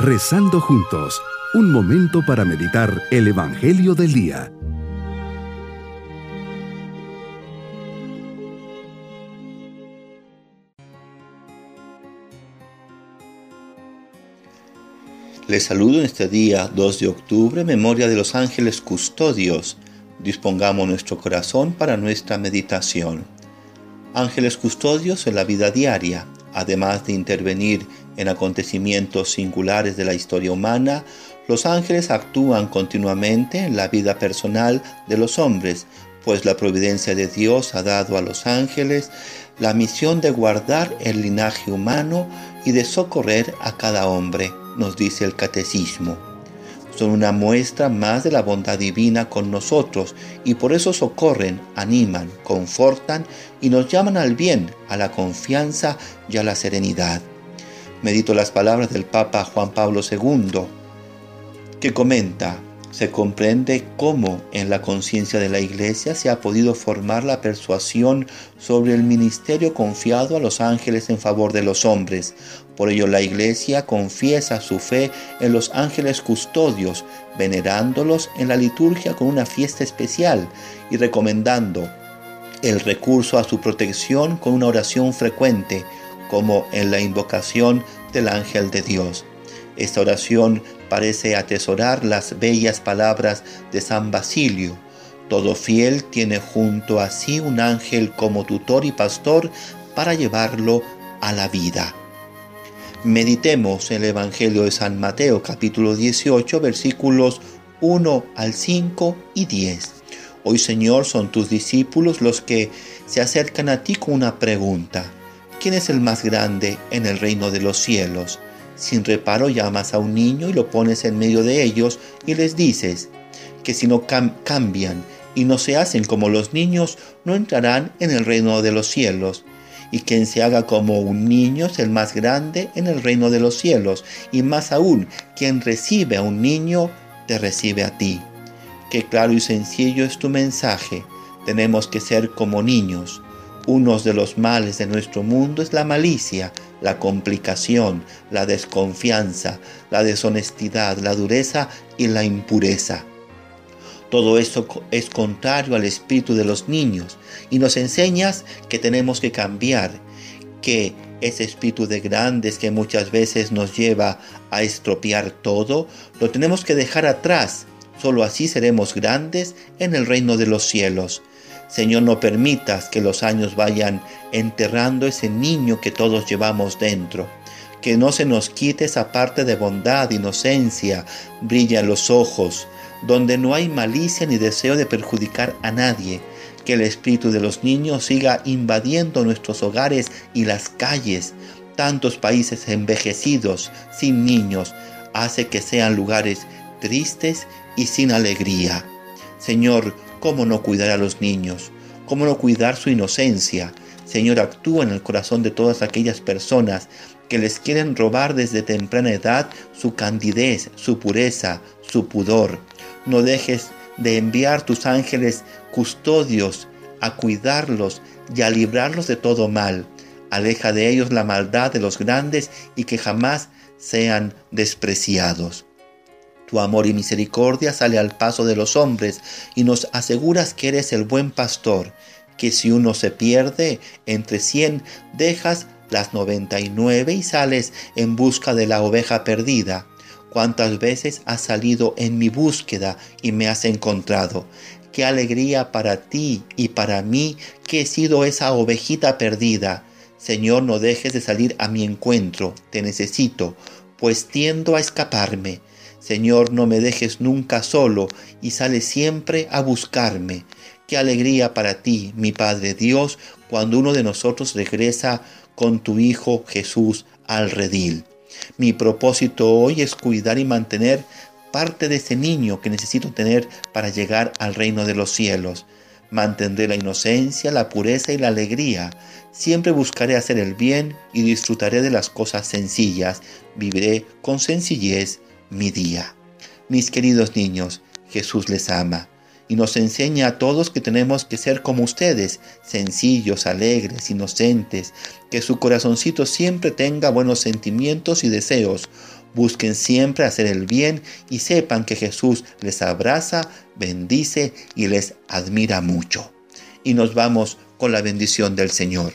Rezando juntos, un momento para meditar el Evangelio del Día. Les saludo en este día 2 de octubre, memoria de los ángeles custodios. Dispongamos nuestro corazón para nuestra meditación. Ángeles custodios en la vida diaria, además de intervenir en acontecimientos singulares de la historia humana, los ángeles actúan continuamente en la vida personal de los hombres, pues la providencia de Dios ha dado a los ángeles la misión de guardar el linaje humano y de socorrer a cada hombre, nos dice el catecismo. Son una muestra más de la bondad divina con nosotros y por eso socorren, animan, confortan y nos llaman al bien, a la confianza y a la serenidad medito las palabras del Papa Juan Pablo II, que comenta, se comprende cómo en la conciencia de la Iglesia se ha podido formar la persuasión sobre el ministerio confiado a los ángeles en favor de los hombres. Por ello la Iglesia confiesa su fe en los ángeles custodios, venerándolos en la liturgia con una fiesta especial y recomendando el recurso a su protección con una oración frecuente, como en la invocación del ángel de Dios. Esta oración parece atesorar las bellas palabras de San Basilio. Todo fiel tiene junto a sí un ángel como tutor y pastor para llevarlo a la vida. Meditemos el Evangelio de San Mateo capítulo 18 versículos 1 al 5 y 10. Hoy Señor son tus discípulos los que se acercan a ti con una pregunta. ¿Quién es el más grande en el reino de los cielos? Sin reparo llamas a un niño y lo pones en medio de ellos y les dices que si no cambian y no se hacen como los niños, no entrarán en el reino de los cielos. Y quien se haga como un niño es el más grande en el reino de los cielos. Y más aún, quien recibe a un niño, te recibe a ti. Qué claro y sencillo es tu mensaje. Tenemos que ser como niños uno de los males de nuestro mundo es la malicia, la complicación, la desconfianza, la deshonestidad, la dureza y la impureza. Todo eso es contrario al espíritu de los niños y nos enseñas que tenemos que cambiar, que ese espíritu de grandes que muchas veces nos lleva a estropear todo, lo tenemos que dejar atrás. Solo así seremos grandes en el reino de los cielos. Señor, no permitas que los años vayan enterrando ese niño que todos llevamos dentro. Que no se nos quite esa parte de bondad, inocencia, brilla los ojos, donde no hay malicia ni deseo de perjudicar a nadie. Que el espíritu de los niños siga invadiendo nuestros hogares y las calles. Tantos países envejecidos, sin niños, hace que sean lugares tristes y sin alegría. Señor, ¿Cómo no cuidar a los niños? ¿Cómo no cuidar su inocencia? Señor, actúa en el corazón de todas aquellas personas que les quieren robar desde temprana edad su candidez, su pureza, su pudor. No dejes de enviar tus ángeles custodios a cuidarlos y a librarlos de todo mal. Aleja de ellos la maldad de los grandes y que jamás sean despreciados. Tu amor y misericordia sale al paso de los hombres y nos aseguras que eres el buen pastor, que si uno se pierde entre cien, dejas las noventa y nueve y sales en busca de la oveja perdida. Cuántas veces has salido en mi búsqueda y me has encontrado. Qué alegría para ti y para mí que he sido esa ovejita perdida. Señor, no dejes de salir a mi encuentro, te necesito, pues tiendo a escaparme. Señor, no me dejes nunca solo y sale siempre a buscarme. Qué alegría para ti, mi Padre Dios, cuando uno de nosotros regresa con tu Hijo Jesús al redil. Mi propósito hoy es cuidar y mantener parte de ese niño que necesito tener para llegar al reino de los cielos. Mantendré la inocencia, la pureza y la alegría. Siempre buscaré hacer el bien y disfrutaré de las cosas sencillas. Viviré con sencillez mi día. Mis queridos niños, Jesús les ama y nos enseña a todos que tenemos que ser como ustedes, sencillos, alegres, inocentes, que su corazoncito siempre tenga buenos sentimientos y deseos. Busquen siempre hacer el bien y sepan que Jesús les abraza, bendice y les admira mucho. Y nos vamos con la bendición del Señor.